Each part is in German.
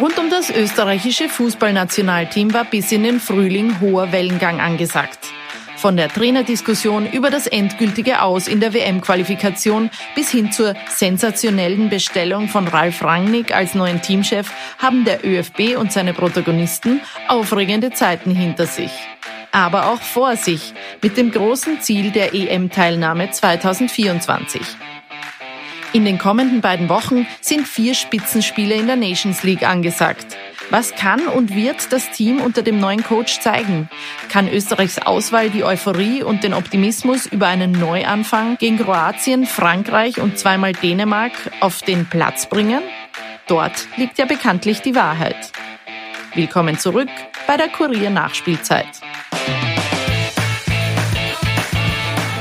Rund um das österreichische Fußballnationalteam war bis in den Frühling hoher Wellengang angesagt. Von der Trainerdiskussion über das endgültige Aus in der WM-Qualifikation bis hin zur sensationellen Bestellung von Ralf Rangnick als neuen Teamchef haben der ÖFB und seine Protagonisten aufregende Zeiten hinter sich. Aber auch vor sich mit dem großen Ziel der EM-Teilnahme 2024. In den kommenden beiden Wochen sind vier Spitzenspiele in der Nations League angesagt. Was kann und wird das Team unter dem neuen Coach zeigen? Kann Österreichs Auswahl die Euphorie und den Optimismus über einen Neuanfang gegen Kroatien, Frankreich und zweimal Dänemark auf den Platz bringen? Dort liegt ja bekanntlich die Wahrheit. Willkommen zurück bei der Kurier Nachspielzeit.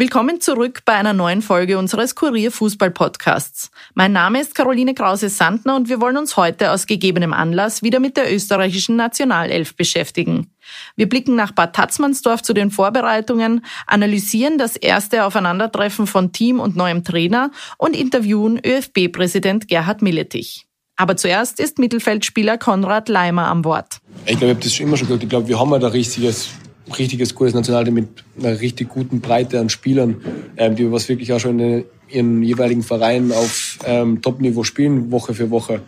Willkommen zurück bei einer neuen Folge unseres Kurier Fußball Podcasts. Mein Name ist Caroline Krause-Sandner und wir wollen uns heute aus gegebenem Anlass wieder mit der österreichischen Nationalelf beschäftigen. Wir blicken nach Bad Tatzmannsdorf zu den Vorbereitungen, analysieren das erste Aufeinandertreffen von Team und neuem Trainer und interviewen ÖFB-Präsident Gerhard Milletich. Aber zuerst ist Mittelfeldspieler Konrad Leimer am Wort. Ich glaube, ich habe das schon immer schon gesagt. Ich glaube, wir haben halt ein richtiges richtiges gutes Nationalteam mit einer richtig guten Breite an Spielern, ähm, die was wirklich auch schon in ihren jeweiligen Vereinen auf ähm, Top-Niveau spielen, Woche für Woche.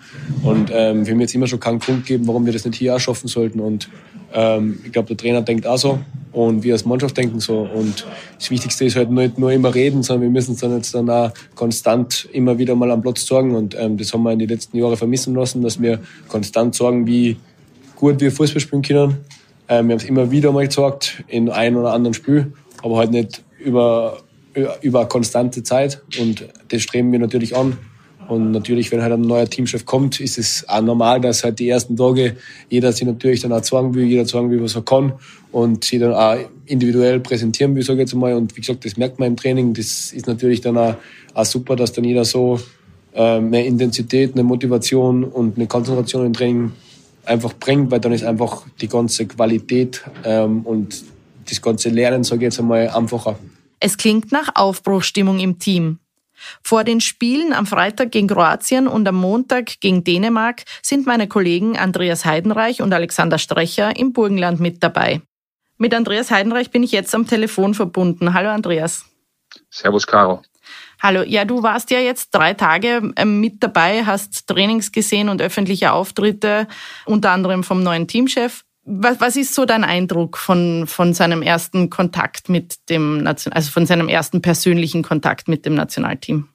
Und ähm, wir haben jetzt immer schon keinen Grund gegeben, warum wir das nicht hier auch schaffen sollten. Und ähm, ich glaube, der Trainer denkt auch so und wir als Mannschaft denken so. Und das Wichtigste ist halt nicht nur immer reden, sondern wir müssen dann jetzt dann auch konstant immer wieder mal am Platz sorgen. Und ähm, das haben wir in den letzten Jahren vermissen lassen, dass wir konstant sorgen, wie gut wir Fußball spielen können ähm, wir haben es immer wieder mal gezeigt, in einem oder anderen Spiel, aber halt nicht über, über eine konstante Zeit. Und das streben wir natürlich an. Und natürlich, wenn halt ein neuer Teamchef kommt, ist es auch normal, dass halt die ersten Tage jeder sich natürlich dann auch zeigen will, jeder zeigen will, was er kann und sich dann auch individuell präsentieren will, sage ich jetzt mal. Und wie gesagt, das merkt man im Training. Das ist natürlich dann auch, auch super, dass dann jeder so äh, mehr Intensität, eine Motivation und eine Konzentration im Training einfach bringt, weil dann ist einfach die ganze Qualität ähm, und das ganze Lernen, sage ich jetzt einmal, einfacher. Es klingt nach Aufbruchstimmung im Team. Vor den Spielen am Freitag gegen Kroatien und am Montag gegen Dänemark sind meine Kollegen Andreas Heidenreich und Alexander Strecher im Burgenland mit dabei. Mit Andreas Heidenreich bin ich jetzt am Telefon verbunden. Hallo Andreas. Servus Caro. Hallo, ja, du warst ja jetzt drei Tage ähm, mit dabei, hast Trainings gesehen und öffentliche Auftritte, unter anderem vom neuen Teamchef. Was, was ist so dein Eindruck von, von seinem ersten Kontakt mit dem Nation, also von seinem ersten persönlichen Kontakt mit dem Nationalteam?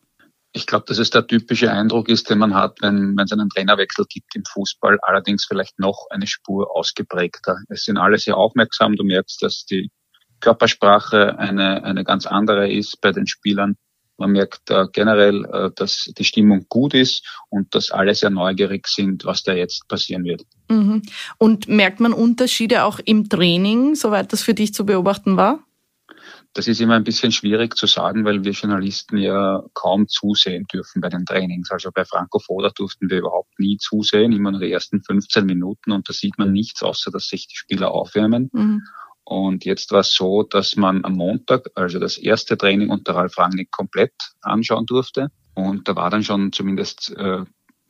Ich glaube, dass es der typische Eindruck ist, den man hat, wenn, wenn es einen Trainerwechsel gibt im Fußball, allerdings vielleicht noch eine Spur ausgeprägter. Es sind alle sehr aufmerksam. Du merkst, dass die Körpersprache eine, eine ganz andere ist bei den Spielern. Man merkt äh, generell, äh, dass die Stimmung gut ist und dass alle sehr neugierig sind, was da jetzt passieren wird. Mhm. Und merkt man Unterschiede auch im Training, soweit das für dich zu beobachten war? Das ist immer ein bisschen schwierig zu sagen, weil wir Journalisten ja kaum zusehen dürfen bei den Trainings. Also bei Franco Foda durften wir überhaupt nie zusehen, immer nur die ersten 15 Minuten und da sieht man nichts, außer dass sich die Spieler aufwärmen. Mhm. Und jetzt war es so, dass man am Montag, also das erste Training unter Ralf Rangnick komplett anschauen durfte. Und da war dann schon zumindest äh,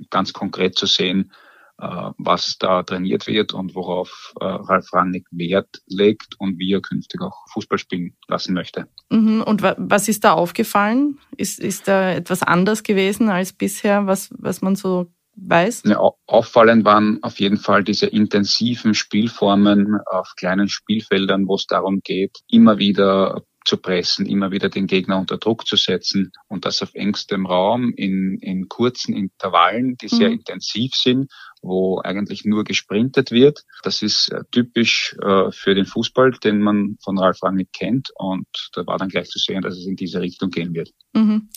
ganz konkret zu sehen, äh, was da trainiert wird und worauf äh, Ralf Rangnick Wert legt und wie er künftig auch Fußball spielen lassen möchte. Mhm. Und was ist da aufgefallen? Ist, ist da etwas anders gewesen als bisher, was, was man so weiß? Ja, auffallend waren auf jeden Fall diese intensiven Spielformen auf kleinen Spielfeldern, wo es darum geht, immer wieder zu pressen, immer wieder den Gegner unter Druck zu setzen und das auf engstem Raum in, in kurzen Intervallen, die sehr mhm. intensiv sind, wo eigentlich nur gesprintet wird. Das ist äh, typisch äh, für den Fußball, den man von Ralf Rangnick kennt und da war dann gleich zu sehen, dass es in diese Richtung gehen wird. Mhm.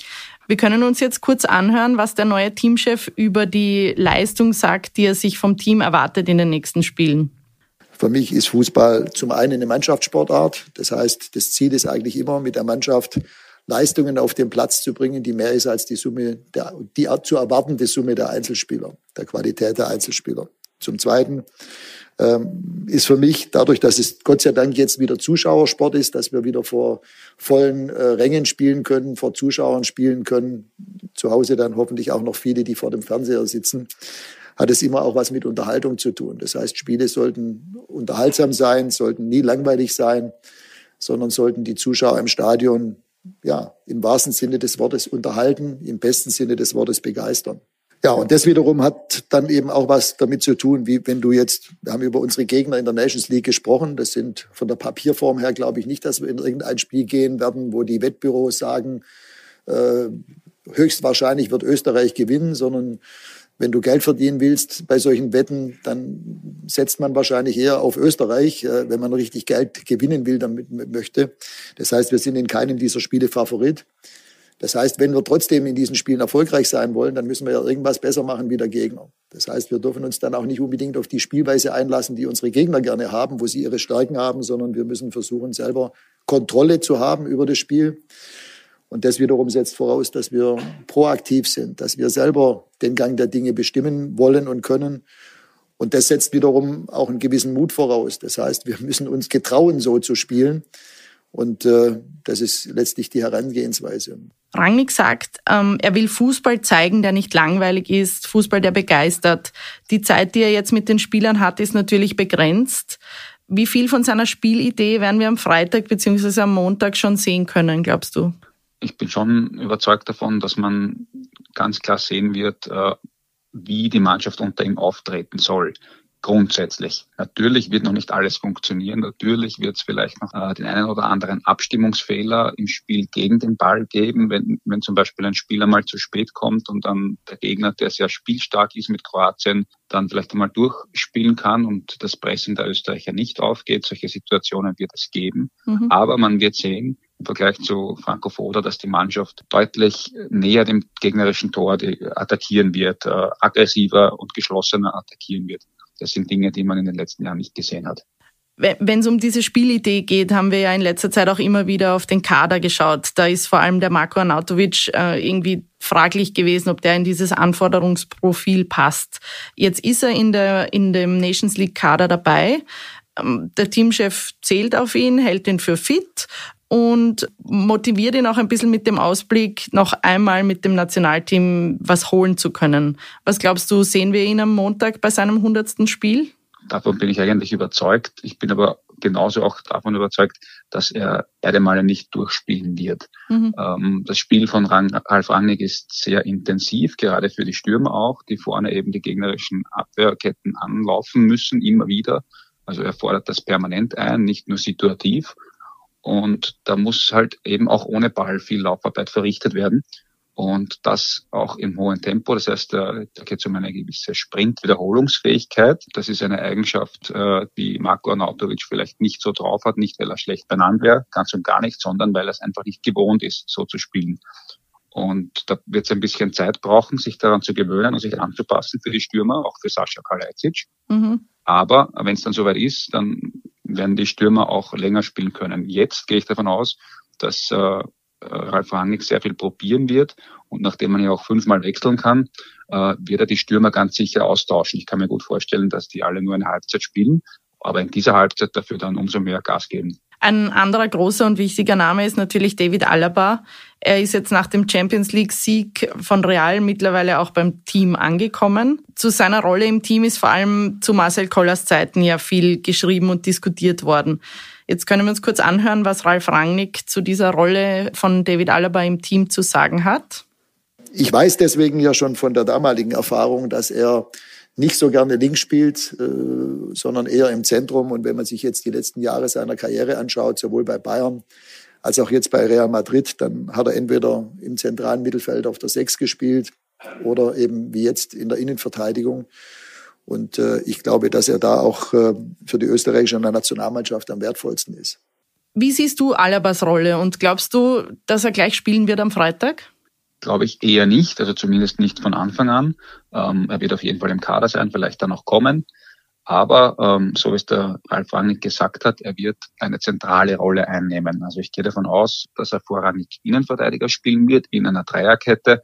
Wir können uns jetzt kurz anhören, was der neue Teamchef über die Leistung sagt, die er sich vom Team erwartet in den nächsten Spielen. Für mich ist Fußball zum einen eine Mannschaftssportart. Das heißt, das Ziel ist eigentlich immer, mit der Mannschaft Leistungen auf den Platz zu bringen, die mehr ist als die Summe, der, die zu erwartende Summe der Einzelspieler, der Qualität der Einzelspieler. Zum Zweiten ähm, ist für mich, dadurch, dass es Gott sei Dank jetzt wieder Zuschauersport ist, dass wir wieder vor vollen äh, Rängen spielen können, vor Zuschauern spielen können, zu Hause dann hoffentlich auch noch viele, die vor dem Fernseher sitzen, hat es immer auch was mit Unterhaltung zu tun. Das heißt, Spiele sollten unterhaltsam sein, sollten nie langweilig sein, sondern sollten die Zuschauer im Stadion ja, im wahrsten Sinne des Wortes unterhalten, im besten Sinne des Wortes begeistern. Ja, und das wiederum hat dann eben auch was damit zu tun, wie wenn du jetzt, wir haben über unsere Gegner in der Nations League gesprochen, das sind von der Papierform her, glaube ich nicht, dass wir in irgendein Spiel gehen werden, wo die Wettbüros sagen, äh, höchstwahrscheinlich wird Österreich gewinnen, sondern wenn du Geld verdienen willst bei solchen Wetten, dann setzt man wahrscheinlich eher auf Österreich, äh, wenn man richtig Geld gewinnen will, damit möchte. Das heißt, wir sind in keinem dieser Spiele Favorit. Das heißt, wenn wir trotzdem in diesen Spielen erfolgreich sein wollen, dann müssen wir ja irgendwas besser machen wie der Gegner. Das heißt, wir dürfen uns dann auch nicht unbedingt auf die Spielweise einlassen, die unsere Gegner gerne haben, wo sie ihre Stärken haben, sondern wir müssen versuchen, selber Kontrolle zu haben über das Spiel und das wiederum setzt voraus, dass wir proaktiv sind, dass wir selber den Gang der Dinge bestimmen wollen und können. Und das setzt wiederum auch einen gewissen Mut voraus. Das heißt, wir müssen uns getrauen, so zu spielen. Und äh, das ist letztlich die Herangehensweise. Rangnick sagt, ähm, er will Fußball zeigen, der nicht langweilig ist, Fußball, der begeistert. Die Zeit, die er jetzt mit den Spielern hat, ist natürlich begrenzt. Wie viel von seiner Spielidee werden wir am Freitag bzw. am Montag schon sehen können, glaubst du? Ich bin schon überzeugt davon, dass man ganz klar sehen wird, äh, wie die Mannschaft unter ihm auftreten soll. Grundsätzlich. Natürlich wird noch nicht alles funktionieren. Natürlich wird es vielleicht noch äh, den einen oder anderen Abstimmungsfehler im Spiel gegen den Ball geben, wenn, wenn zum Beispiel ein Spieler mal zu spät kommt und dann der Gegner, der sehr spielstark ist mit Kroatien, dann vielleicht einmal durchspielen kann und das Pressing der Österreicher nicht aufgeht. Solche Situationen wird es geben. Mhm. Aber man wird sehen, im Vergleich zu Franco Foda, dass die Mannschaft deutlich näher dem gegnerischen Tor attackieren wird, äh, aggressiver und geschlossener attackieren wird. Das sind Dinge, die man in den letzten Jahren nicht gesehen hat. Wenn es um diese Spielidee geht, haben wir ja in letzter Zeit auch immer wieder auf den Kader geschaut. Da ist vor allem der Marco Arnautovic äh, irgendwie fraglich gewesen, ob der in dieses Anforderungsprofil passt. Jetzt ist er in, der, in dem Nations League Kader dabei. Ähm, der Teamchef zählt auf ihn, hält ihn für fit und motiviert ihn auch ein bisschen mit dem Ausblick, noch einmal mit dem Nationalteam was holen zu können. Was glaubst du, sehen wir ihn am Montag bei seinem hundertsten Spiel? Davon bin ich eigentlich überzeugt. Ich bin aber genauso auch davon überzeugt, dass er Erdemale nicht durchspielen wird. Mhm. Ähm, das Spiel von Ralf Rangnick ist sehr intensiv, gerade für die Stürmer auch, die vorne eben die gegnerischen Abwehrketten anlaufen müssen, immer wieder. Also er fordert das permanent ein, nicht nur situativ. Und da muss halt eben auch ohne Ball viel Laufarbeit verrichtet werden. Und das auch im hohen Tempo. Das heißt, da, da geht es um eine gewisse Sprint-Wiederholungsfähigkeit. Das ist eine Eigenschaft, äh, die Marco Arnautovic vielleicht nicht so drauf hat, nicht weil er schlecht benannt wäre, ganz und gar nicht, sondern weil er es einfach nicht gewohnt ist, so zu spielen. Und da wird es ein bisschen Zeit brauchen, sich daran zu gewöhnen und sich anzupassen für die Stürmer, auch für Sascha Kalajdzic. Mhm. Aber wenn es dann soweit ist, dann werden die Stürmer auch länger spielen können. Jetzt gehe ich davon aus, dass äh, Ralf Rangnick sehr viel probieren wird und nachdem man ja auch fünfmal wechseln kann, äh, wird er die Stürmer ganz sicher austauschen. Ich kann mir gut vorstellen, dass die alle nur eine Halbzeit spielen, aber in dieser Halbzeit dafür dann umso mehr Gas geben. Ein anderer großer und wichtiger Name ist natürlich David Alaba. Er ist jetzt nach dem Champions League Sieg von Real mittlerweile auch beim Team angekommen. Zu seiner Rolle im Team ist vor allem zu Marcel Kollers Zeiten ja viel geschrieben und diskutiert worden. Jetzt können wir uns kurz anhören, was Ralf Rangnick zu dieser Rolle von David Alaba im Team zu sagen hat. Ich weiß deswegen ja schon von der damaligen Erfahrung, dass er nicht so gerne links spielt, äh, sondern eher im Zentrum. Und wenn man sich jetzt die letzten Jahre seiner Karriere anschaut, sowohl bei Bayern als auch jetzt bei Real Madrid. Dann hat er entweder im zentralen Mittelfeld auf der Sechs gespielt oder eben wie jetzt in der Innenverteidigung. Und äh, ich glaube, dass er da auch äh, für die österreichische Nationalmannschaft am wertvollsten ist. Wie siehst du Alabas Rolle und glaubst du, dass er gleich spielen wird am Freitag? Glaube ich eher nicht, also zumindest nicht von Anfang an. Ähm, er wird auf jeden Fall im Kader sein, vielleicht dann auch kommen. Aber ähm, so wie es der Ralf Rangnick gesagt hat, er wird eine zentrale Rolle einnehmen. Also ich gehe davon aus, dass er vorrangig Innenverteidiger spielen wird in einer Dreierkette,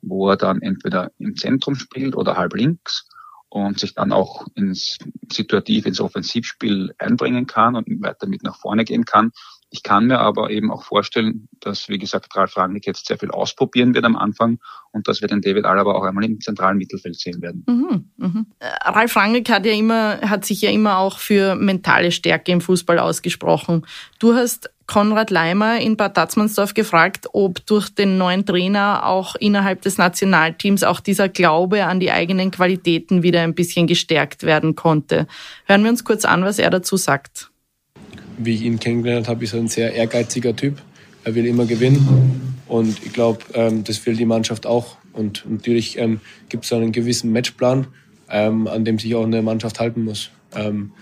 wo er dann entweder im Zentrum spielt oder halb links und sich dann auch ins situativ ins Offensivspiel einbringen kann und weiter mit nach vorne gehen kann. Ich kann mir aber eben auch vorstellen, dass, wie gesagt, Ralf Rangnick jetzt sehr viel ausprobieren wird am Anfang und dass wir den David Alaba auch einmal im zentralen Mittelfeld sehen werden. Mhm, mhm. Äh, Ralf Rangnick hat ja immer, hat sich ja immer auch für mentale Stärke im Fußball ausgesprochen. Du hast Konrad Leimer in Bad Tatzmannsdorf gefragt, ob durch den neuen Trainer auch innerhalb des Nationalteams auch dieser Glaube an die eigenen Qualitäten wieder ein bisschen gestärkt werden konnte. Hören wir uns kurz an, was er dazu sagt wie ich ihn kennengelernt habe, ist er ein sehr ehrgeiziger Typ. Er will immer gewinnen und ich glaube, ähm, das will die Mannschaft auch. Und natürlich ähm, gibt es einen gewissen Matchplan, ähm, an dem sich auch eine Mannschaft halten muss. Ähm,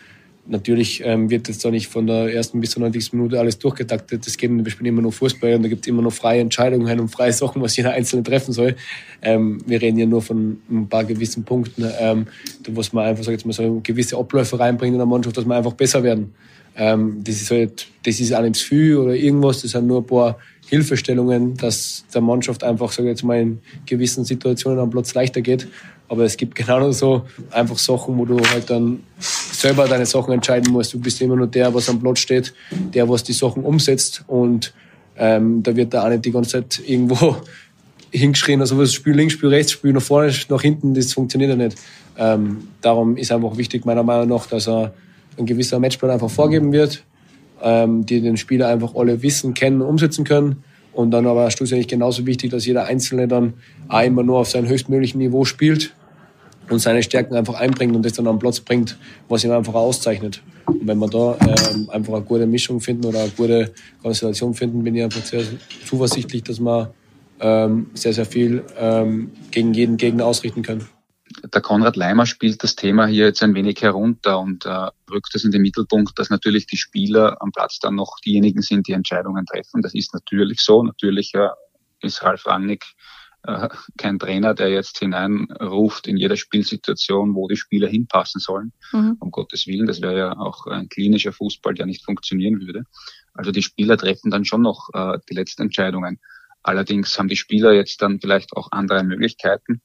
natürlich ähm, wird jetzt da nicht von der ersten bis zur 90. Minute alles durchgetaktet. Das geht, wir spielen immer nur Fußball und da gibt es immer noch freie Entscheidungen und freie Sachen, was jeder Einzelne treffen soll. Ähm, wir reden ja nur von ein paar gewissen Punkten, ähm, wo man einfach, sag jetzt mal, so gewisse Abläufe reinbringen in der Mannschaft, dass wir einfach besser werden. Ähm, das ist halt, das ist auch nicht viel oder irgendwas, das sind nur ein paar Hilfestellungen, dass der Mannschaft einfach, sage ich jetzt mal, in gewissen Situationen am Platz leichter geht. Aber es gibt genau so einfach Sachen, wo du halt dann selber deine Sachen entscheiden musst. Du bist immer nur der, was am Platz steht, der, was die Sachen umsetzt. Und ähm, da wird da auch nicht die ganze Zeit irgendwo hingeschrien, also was Spiel links, Spiel rechts, Spiel nach vorne, nach hinten, das funktioniert ja nicht. Ähm, darum ist einfach wichtig, meiner Meinung nach, dass er ein gewisser Matchplan einfach vorgeben wird, ähm, die den Spieler einfach alle wissen, kennen, umsetzen können. Und dann aber schlussendlich genauso wichtig, dass jeder Einzelne dann auch immer nur auf seinem höchstmöglichen Niveau spielt und seine Stärken einfach einbringt und das dann am Platz bringt, was ihn einfach auszeichnet. Und wenn wir da ähm, einfach eine gute Mischung finden oder eine gute Konstellation finden, bin ich einfach sehr zuversichtlich, dass wir ähm, sehr, sehr viel ähm, gegen jeden Gegner ausrichten können der Konrad Leimer spielt das Thema hier jetzt ein wenig herunter und äh, rückt es in den Mittelpunkt, dass natürlich die Spieler am Platz dann noch diejenigen sind, die Entscheidungen treffen. Das ist natürlich so. Natürlich äh, ist Ralf Rangnick äh, kein Trainer, der jetzt hineinruft in jeder Spielsituation, wo die Spieler hinpassen sollen. Mhm. Um Gottes Willen, das wäre ja auch ein klinischer Fußball, der nicht funktionieren würde. Also die Spieler treffen dann schon noch äh, die letzten Entscheidungen. Allerdings haben die Spieler jetzt dann vielleicht auch andere Möglichkeiten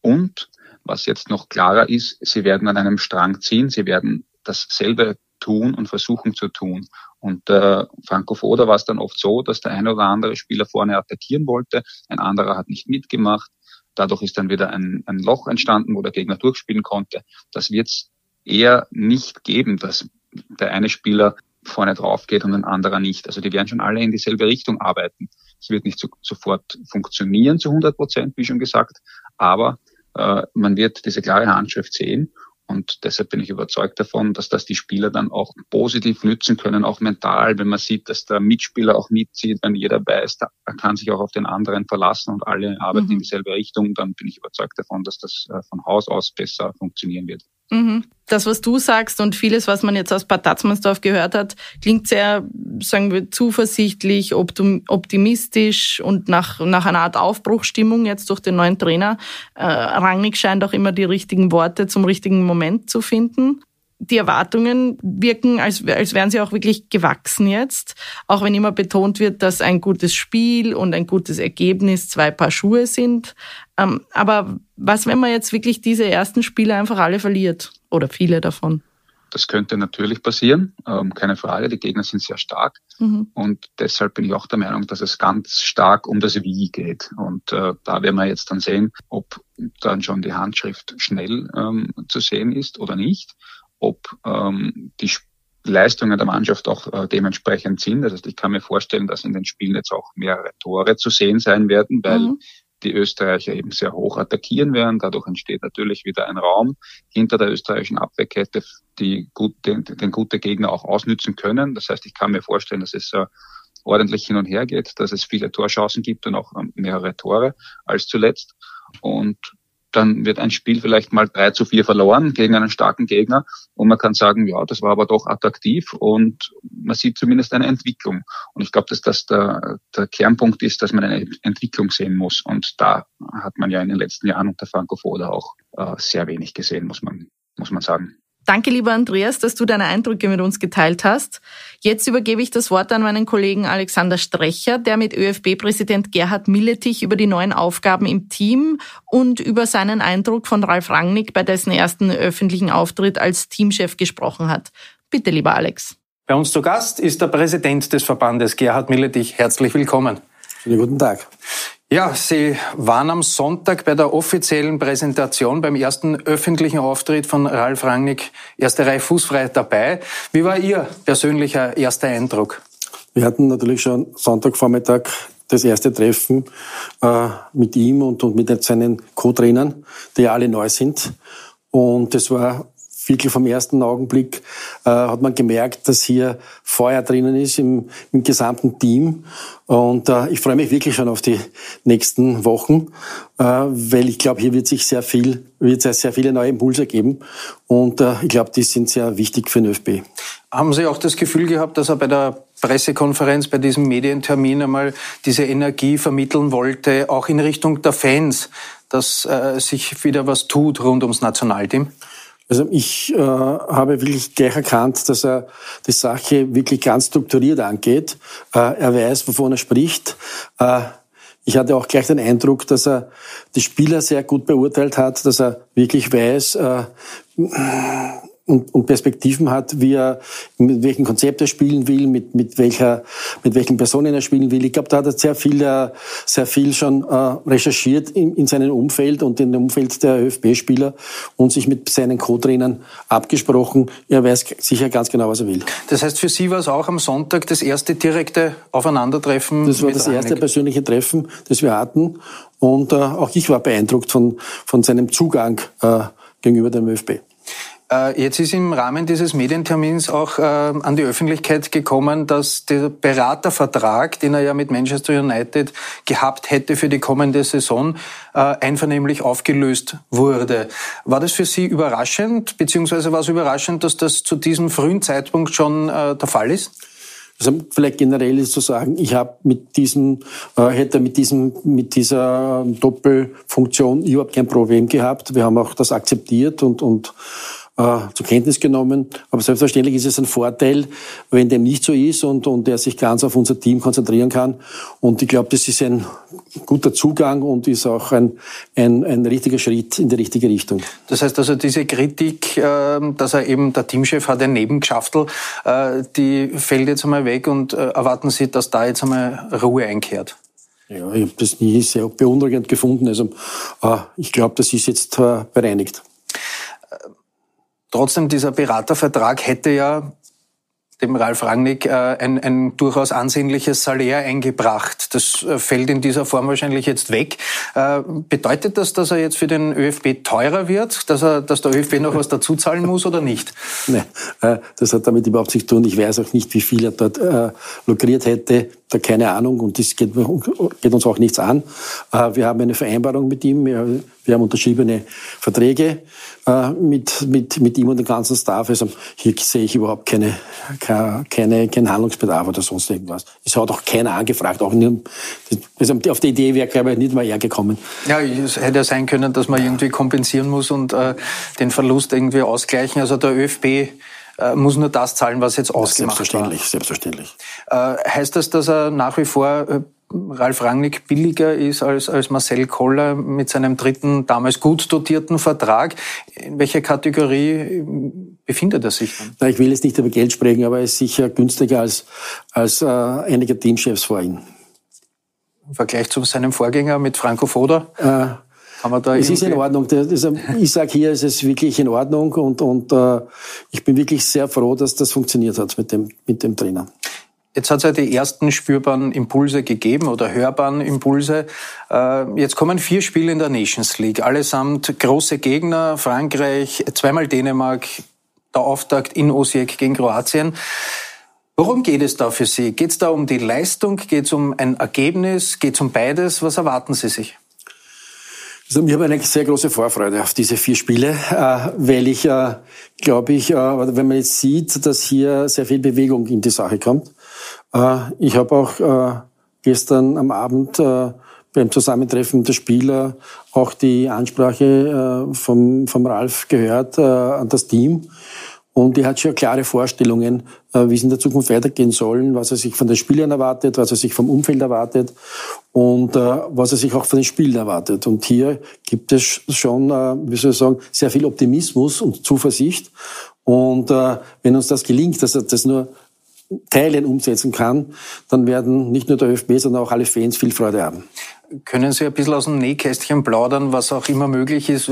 und was jetzt noch klarer ist, sie werden an einem Strang ziehen, sie werden dasselbe tun und versuchen zu tun. Und äh, Franco Foda war es dann oft so, dass der eine oder andere Spieler vorne attackieren wollte, ein anderer hat nicht mitgemacht. Dadurch ist dann wieder ein, ein Loch entstanden, wo der Gegner durchspielen konnte. Das wird es eher nicht geben, dass der eine Spieler vorne drauf geht und ein anderer nicht. Also die werden schon alle in dieselbe Richtung arbeiten. Es wird nicht so, sofort funktionieren zu 100 Prozent, wie schon gesagt, aber man wird diese klare Handschrift sehen. Und deshalb bin ich überzeugt davon, dass das die Spieler dann auch positiv nützen können, auch mental, wenn man sieht, dass der Mitspieler auch mitzieht, wenn jeder weiß, da kann sich auch auf den anderen verlassen und alle arbeiten mhm. in dieselbe Richtung, dann bin ich überzeugt davon, dass das äh, von Haus aus besser funktionieren wird. Mhm. Das, was du sagst und vieles, was man jetzt aus Bad Tatzmannsdorf gehört hat, klingt sehr, sagen wir, zuversichtlich, optimistisch und nach, nach einer Art Aufbruchstimmung jetzt durch den neuen Trainer. Äh, Rangnick scheint auch immer die richtigen Worte zum richtigen Moment zu finden die Erwartungen wirken, als, als wären sie auch wirklich gewachsen jetzt. Auch wenn immer betont wird, dass ein gutes Spiel und ein gutes Ergebnis zwei Paar Schuhe sind. Ähm, aber was, wenn man jetzt wirklich diese ersten Spiele einfach alle verliert? Oder viele davon? Das könnte natürlich passieren, ähm, keine Frage. Die Gegner sind sehr stark. Mhm. Und deshalb bin ich auch der Meinung, dass es ganz stark um das Wie geht. Und äh, da werden wir jetzt dann sehen, ob dann schon die Handschrift schnell ähm, zu sehen ist oder nicht ob ähm, die Leistungen der Mannschaft auch äh, dementsprechend sind. Das heißt, ich kann mir vorstellen, dass in den Spielen jetzt auch mehrere Tore zu sehen sein werden, weil mhm. Die Österreicher eben sehr hoch attackieren werden. Dadurch entsteht natürlich wieder ein Raum hinter der österreichischen Abwehrkette, die gut, den, den gute Gegner auch ausnützen können. Das heißt, ich kann mir vorstellen, dass es äh, ordentlich hin und her geht, dass es viele Torchancen gibt und auch mehrere Tore als zuletzt. Und dann wird ein Spiel vielleicht mal drei zu vier verloren gegen einen starken Gegner und man kann sagen, ja, das war aber doch attraktiv und man sieht zumindest eine Entwicklung. Und ich glaube, dass das der, der Kernpunkt ist, dass man eine Entwicklung sehen muss. Und da hat man ja in den letzten Jahren unter Franco Foda auch äh, sehr wenig gesehen, muss man, muss man sagen. Danke, lieber Andreas, dass du deine Eindrücke mit uns geteilt hast. Jetzt übergebe ich das Wort an meinen Kollegen Alexander Strecher, der mit ÖFB-Präsident Gerhard Milletich über die neuen Aufgaben im Team und über seinen Eindruck von Ralf Rangnick bei dessen ersten öffentlichen Auftritt als Teamchef gesprochen hat. Bitte, lieber Alex. Bei uns zu Gast ist der Präsident des Verbandes, Gerhard Milletich. Herzlich willkommen. Schönen guten Tag. Ja, Sie waren am Sonntag bei der offiziellen Präsentation beim ersten öffentlichen Auftritt von Ralf Rangnick, erste Reihe fußfrei dabei. Wie war Ihr persönlicher erster Eindruck? Wir hatten natürlich schon Sonntagvormittag das erste Treffen äh, mit ihm und, und mit seinen Co-Trainern, die alle neu sind. Und das war wirklich vom ersten Augenblick äh, hat man gemerkt, dass hier Feuer drinnen ist im, im gesamten Team. Und äh, ich freue mich wirklich schon auf die nächsten Wochen, äh, weil ich glaube, hier wird sich sehr viel, wird es sehr viele neue Impulse geben. Und äh, ich glaube, die sind sehr wichtig für den ÖFB. Haben Sie auch das Gefühl gehabt, dass er bei der Pressekonferenz, bei diesem Medientermin einmal diese Energie vermitteln wollte, auch in Richtung der Fans, dass äh, sich wieder was tut rund ums Nationalteam? Also ich äh, habe wirklich gleich erkannt, dass er die Sache wirklich ganz strukturiert angeht. Äh, er weiß, wovon er spricht. Äh, ich hatte auch gleich den Eindruck, dass er die Spieler sehr gut beurteilt hat, dass er wirklich weiß, äh, und, und Perspektiven hat, wie er, mit welchem Konzept er spielen will, mit, mit welcher, mit welchen Personen er spielen will. Ich glaube, da hat er sehr viel, äh, sehr viel schon äh, recherchiert in, in seinem Umfeld und in dem Umfeld der ÖFB-Spieler und sich mit seinen Co-Trainern abgesprochen. Er weiß sicher ganz genau, was er will. Das heißt, für Sie war es auch am Sonntag das erste direkte Aufeinandertreffen? Das war das erste Reinig. persönliche Treffen, das wir hatten. Und äh, auch ich war beeindruckt von, von seinem Zugang äh, gegenüber dem ÖFB. Äh, jetzt ist im Rahmen dieses Medientermins auch äh, an die Öffentlichkeit gekommen, dass der Beratervertrag, den er ja mit Manchester United gehabt hätte für die kommende Saison, äh, einvernehmlich aufgelöst wurde. War das für Sie überraschend, beziehungsweise war es überraschend, dass das zu diesem frühen Zeitpunkt schon der Fall ist? Also vielleicht generell ist zu sagen, ich habe mit diesem, hätte mit diesem, mit dieser Doppelfunktion überhaupt kein Problem gehabt. Wir haben auch das akzeptiert und, und äh, zur Kenntnis genommen. Aber selbstverständlich ist es ein Vorteil, wenn dem nicht so ist und, und er sich ganz auf unser Team konzentrieren kann. Und ich glaube, das ist ein guter Zugang und ist auch ein, ein, ein richtiger Schritt in die richtige Richtung. Das heißt also, diese Kritik, äh, dass er eben der Teamchef hat, ein Nebengeschäftel, äh, die fällt jetzt einmal weg und äh, erwarten Sie, dass da jetzt einmal Ruhe einkehrt? Ja, ich habe das nie sehr beunruhigend gefunden. Also äh, ich glaube, das ist jetzt äh, bereinigt. Trotzdem, dieser Beratervertrag hätte ja dem Ralf Rangnick äh, ein, ein durchaus ansehnliches Salär eingebracht. Das äh, fällt in dieser Form wahrscheinlich jetzt weg. Äh, bedeutet das, dass er jetzt für den ÖFB teurer wird, dass, er, dass der ÖFB noch was dazuzahlen muss oder nicht? Nein, äh, das hat damit überhaupt nichts zu tun. Ich weiß auch nicht, wie viel er dort äh, lukriert hätte. Da keine Ahnung und das geht, geht uns auch nichts an. Äh, wir haben eine Vereinbarung mit ihm. Wir, haben unterschriebene Verträge äh, mit, mit, mit ihm und dem ganzen Staff. Also hier sehe ich überhaupt keine, keine, keinen Handlungsbedarf oder sonst irgendwas. Es hat auch keiner angefragt. Auch nicht, also auf die Idee wäre, glaube ich, nicht mal er gekommen. Ja, es hätte ja sein können, dass man irgendwie kompensieren muss und äh, den Verlust irgendwie ausgleichen. Also der ÖFB äh, muss nur das zahlen, was jetzt ausgemacht selbstverständlich, war. Selbstverständlich, selbstverständlich. Äh, heißt das, dass er nach wie vor äh, Ralf Rangnick billiger ist als, als Marcel Koller mit seinem dritten, damals gut dotierten Vertrag. In welcher Kategorie befindet er sich? Na, ich will jetzt nicht über Geld sprechen, aber er ist sicher günstiger als, als äh, einige Teamchefs vor ihm. Im Vergleich zu seinem Vorgänger mit Franco Foda? Äh, es ist in Ordnung. Ich sage hier, es ist wirklich in Ordnung und, und äh, ich bin wirklich sehr froh, dass das funktioniert hat mit dem, mit dem Trainer. Jetzt hat es ja die ersten spürbaren Impulse gegeben oder hörbaren Impulse. Äh, jetzt kommen vier Spiele in der Nations League, allesamt große Gegner, Frankreich, zweimal Dänemark, der Auftakt in Osijek gegen Kroatien. Worum geht es da für Sie? Geht es da um die Leistung? Geht es um ein Ergebnis? Geht es um beides? Was erwarten Sie sich? Also ich habe eine sehr große Vorfreude auf diese vier Spiele, äh, weil ich, äh, glaube ich, äh, wenn man jetzt sieht, dass hier sehr viel Bewegung in die Sache kommt. Ich habe auch gestern am Abend beim Zusammentreffen der Spieler auch die Ansprache vom, vom Ralf gehört an das Team. Und er hat schon klare Vorstellungen, äh, wie es in der Zukunft weitergehen soll, was er sich von den Spielern erwartet, was er sich vom Umfeld erwartet und äh, was er sich auch von den Spielen erwartet. Und hier gibt es schon, äh, wie soll ich sagen, sehr viel Optimismus und Zuversicht. Und wenn uns das gelingt, dass er das nur Teilen umsetzen kann, dann werden nicht nur der ÖFB, sondern auch alle Fans viel Freude haben. Können Sie ein bisschen aus dem Nähkästchen plaudern, was auch immer möglich ist?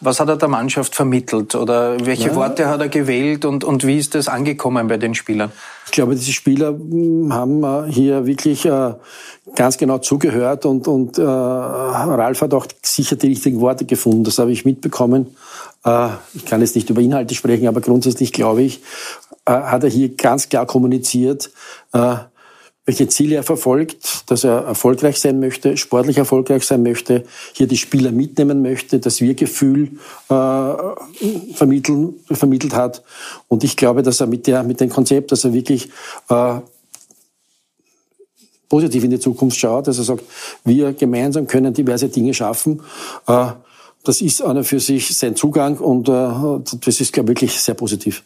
Was hat er der Mannschaft vermittelt oder welche ja. Worte hat er gewählt und, und wie ist das angekommen bei den Spielern? Ich glaube, diese Spieler hm, haben äh, hier wirklich äh, ganz genau zugehört und, und äh, Ralf hat auch sicher die richtigen Worte gefunden. Das habe ich mitbekommen. Äh, ich kann jetzt nicht über Inhalte sprechen, aber grundsätzlich glaube ich, äh, hat er hier ganz klar kommuniziert, äh, welche Ziele er verfolgt, dass er erfolgreich sein möchte, sportlich erfolgreich sein möchte, hier die Spieler mitnehmen möchte, das Wir-Gefühl äh, vermitteln, vermittelt hat. Und ich glaube, dass er mit, der, mit dem Konzept, dass er wirklich äh, positiv in die Zukunft schaut, dass er sagt, wir gemeinsam können diverse Dinge schaffen. Äh, das ist einer für sich sein Zugang und äh, das ist, glaube ich, wirklich sehr positiv.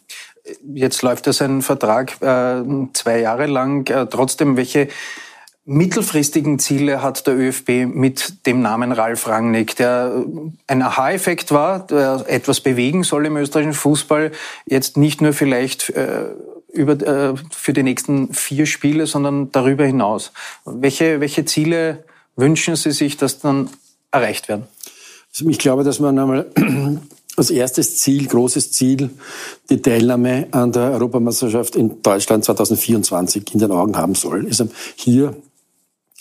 Jetzt läuft das ein Vertrag äh, zwei Jahre lang. Äh, trotzdem, welche mittelfristigen Ziele hat der ÖFB mit dem Namen Ralf Rangnick, der ein Aha-Effekt war, der etwas bewegen soll im österreichischen Fußball, jetzt nicht nur vielleicht äh, über, äh, für die nächsten vier Spiele, sondern darüber hinaus. Welche, welche Ziele wünschen Sie sich, dass dann erreicht werden? Also ich glaube, dass man einmal als erstes Ziel, großes Ziel, die Teilnahme an der Europameisterschaft in Deutschland 2024 in den Augen haben soll. Also hier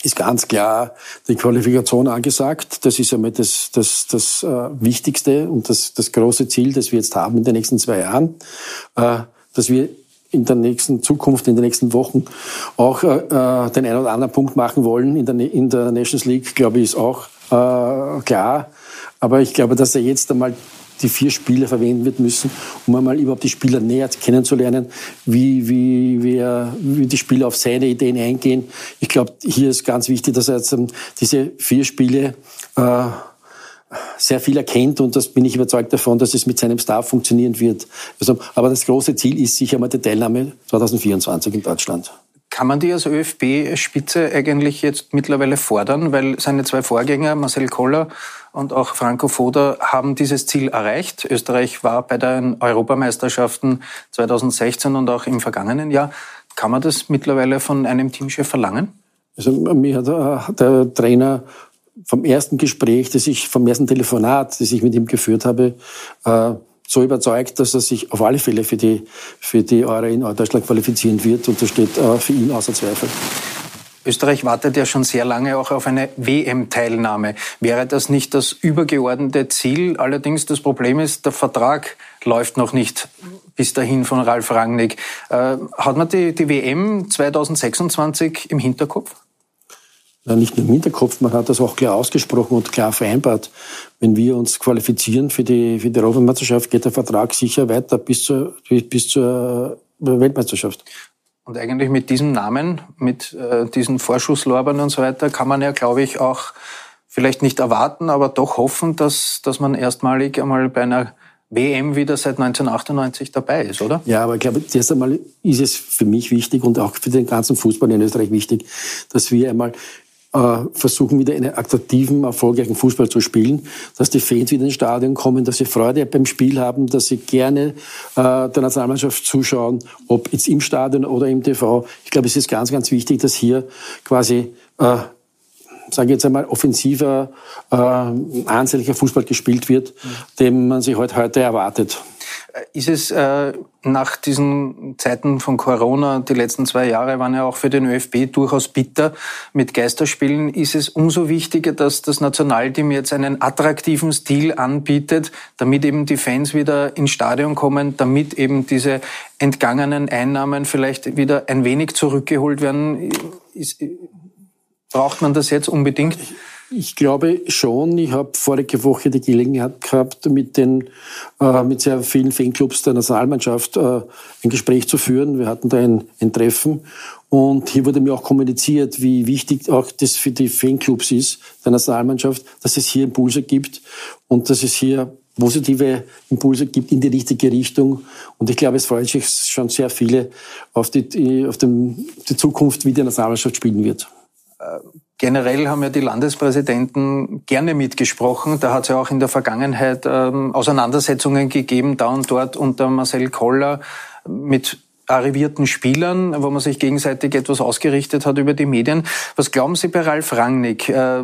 ist ganz klar die Qualifikation angesagt. Das ist einmal das, das, das äh, Wichtigste und das, das große Ziel, das wir jetzt haben in den nächsten zwei Jahren, äh, dass wir in der nächsten Zukunft, in den nächsten Wochen auch äh, äh den einen oder anderen Punkt machen wollen in der, in der Nations League, glaube ich, ist auch äh, klar. Aber ich glaube, dass er jetzt einmal die vier Spieler verwenden wird müssen, um einmal überhaupt die Spieler näher kennenzulernen, wie, wie, wie, wie die Spieler auf seine Ideen eingehen. Ich glaube, hier ist ganz wichtig, dass er jetzt ähm, diese vier Spiele äh, sehr viel erkennt und das bin ich überzeugt davon, dass es mit seinem Staff funktionieren wird. Also, aber das große Ziel ist sicher mal die Teilnahme 2024 in Deutschland. Kann man die als ÖFB-Spitze eigentlich jetzt mittlerweile fordern? Weil seine zwei Vorgänger, Marcel Koller und auch Franco Foda, haben dieses Ziel erreicht. Österreich war bei den Europameisterschaften 2016 und auch im vergangenen Jahr. Kann man das mittlerweile von einem Teamchef verlangen? Also mir hat äh, der Trainer vom ersten Gespräch, das ich, vom ersten Telefonat, das ich mit ihm geführt habe, äh, so überzeugt, dass er sich auf alle Fälle für die, für die Euro in Deutschland qualifizieren wird. Und das steht äh, für ihn außer Zweifel. Österreich wartet ja schon sehr lange auch auf eine WM-Teilnahme. Wäre das nicht das übergeordnete Ziel? Allerdings das Problem ist, der Vertrag läuft noch nicht bis dahin von Ralf Rangnick. Äh, hat man die, die WM 2026 im Hinterkopf? Nicht nur im Hinterkopf, man hat das auch klar ausgesprochen und klar vereinbart. Wenn wir uns qualifizieren für die, für die Europameisterschaft, geht der Vertrag sicher weiter bis zur, bis zur Weltmeisterschaft. Und eigentlich mit diesem Namen, mit äh, diesen Vorschusslorbeeren und so weiter, kann man ja, glaube ich, auch vielleicht nicht erwarten, aber doch hoffen, dass, dass man erstmalig einmal bei einer WM wieder seit 1998 dabei ist, oder? Ja, aber ich glaube, zuerst einmal ist es für mich wichtig und auch für den ganzen Fußball in Österreich wichtig, dass wir einmal äh, versuchen wieder einen attraktiven, erfolgreichen Fußball zu spielen, dass die Fans wieder ins Stadion kommen, dass sie Freude beim Spiel haben, dass sie gerne äh, der Nationalmannschaft zuschauen, ob jetzt im Stadion oder im TV. Ich glaube, es ist ganz, ganz wichtig, dass hier quasi äh, sage ich jetzt einmal, offensiver, äh, ansehnlicher Fußball gespielt wird, mhm. den man sich heute, heute erwartet. Ist es äh, nach diesen Zeiten von Corona, die letzten zwei Jahre waren ja auch für den ÖFB durchaus bitter mit Geisterspielen, ist es umso wichtiger, dass das Nationalteam jetzt einen attraktiven Stil anbietet, damit eben die Fans wieder ins Stadion kommen, damit eben diese entgangenen Einnahmen vielleicht wieder ein wenig zurückgeholt werden. Ist, braucht man das jetzt unbedingt? Ich glaube schon. Ich habe vorige Woche die Gelegenheit gehabt, mit den äh, mit sehr vielen Fanclubs der Nationalmannschaft äh, ein Gespräch zu führen. Wir hatten da ein, ein Treffen und hier wurde mir auch kommuniziert, wie wichtig auch das für die Fanclubs ist der Nationalmannschaft, dass es hier Impulse gibt und dass es hier positive Impulse gibt in die richtige Richtung. Und ich glaube, es freuen sich schon sehr viele auf die, auf dem, die Zukunft, wie die Nationalmannschaft spielen wird. Generell haben ja die Landespräsidenten gerne mitgesprochen. Da hat es ja auch in der Vergangenheit ähm, Auseinandersetzungen gegeben, da und dort unter Marcel Koller mit arrivierten Spielern, wo man sich gegenseitig etwas ausgerichtet hat über die Medien. Was glauben Sie bei Ralf Rangnick? Äh,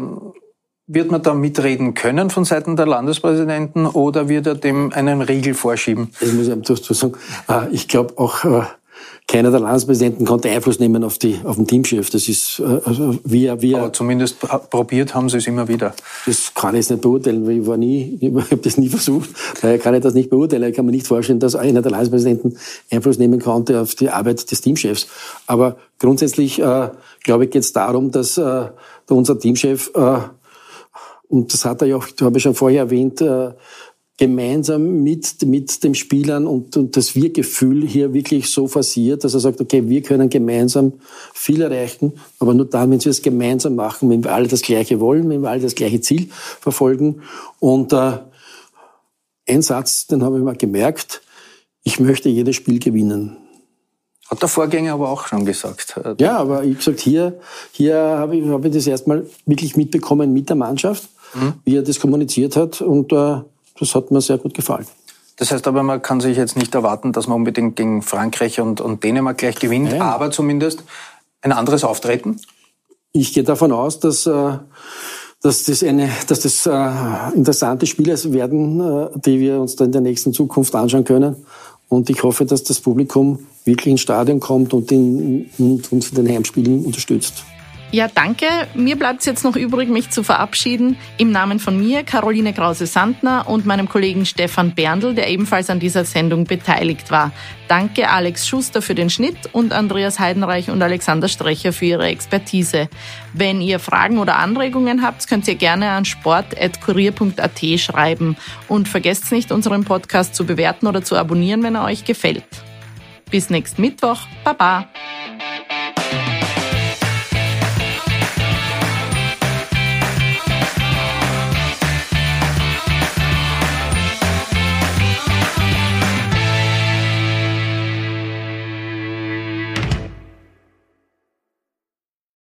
wird man da mitreden können von Seiten der Landespräsidenten oder wird er dem einen Riegel vorschieben? Das muss ich dazu sagen. Äh, ich glaube auch, äh, keiner der Landespräsidenten konnte Einfluss nehmen auf, die, auf den Teamchef. Das ist, äh, also wir, wir. Aber zumindest probiert haben sie es immer wieder. Das kann ich jetzt nicht beurteilen, weil ich war nie, ich habe das nie versucht. Daher kann ich das nicht beurteilen. Ich kann mir nicht vorstellen, dass einer der Landespräsidenten Einfluss nehmen konnte auf die Arbeit des Teamchefs. Aber grundsätzlich, äh, glaube ich, geht es darum, dass äh, unser Teamchef, äh, und das hat er ja auch, habe ich schon vorher erwähnt, äh, gemeinsam mit, mit den Spielern und, und das Wir-Gefühl hier wirklich so forciert, dass er sagt, okay, wir können gemeinsam viel erreichen, aber nur dann, wenn wir es gemeinsam machen, wenn wir alle das Gleiche wollen, wenn wir alle das gleiche Ziel verfolgen. Und äh, ein Satz, den habe ich mal gemerkt, ich möchte jedes Spiel gewinnen. Hat der Vorgänger aber auch schon gesagt. Ja, aber ich gesagt, hier, hier habe ich, habe ich das erstmal wirklich mitbekommen mit der Mannschaft, mhm. wie er das kommuniziert hat und äh, das hat mir sehr gut gefallen. Das heißt aber, man kann sich jetzt nicht erwarten, dass man unbedingt gegen Frankreich und, und Dänemark gleich gewinnt, Nein. aber zumindest ein anderes Auftreten? Ich gehe davon aus, dass, äh, dass das, eine, dass das äh, interessante Spiele werden, äh, die wir uns dann in der nächsten Zukunft anschauen können. Und ich hoffe, dass das Publikum wirklich ins Stadion kommt und, in, und uns in den Heimspielen unterstützt. Ja, danke. Mir bleibt es jetzt noch übrig, mich zu verabschieden. Im Namen von mir, Caroline Krause-Sandner und meinem Kollegen Stefan Berndl, der ebenfalls an dieser Sendung beteiligt war. Danke Alex Schuster für den Schnitt und Andreas Heidenreich und Alexander Strecher für ihre Expertise. Wenn ihr Fragen oder Anregungen habt, könnt ihr gerne an sport.kurier.at schreiben. Und vergesst nicht, unseren Podcast zu bewerten oder zu abonnieren, wenn er euch gefällt. Bis nächsten Mittwoch. Baba!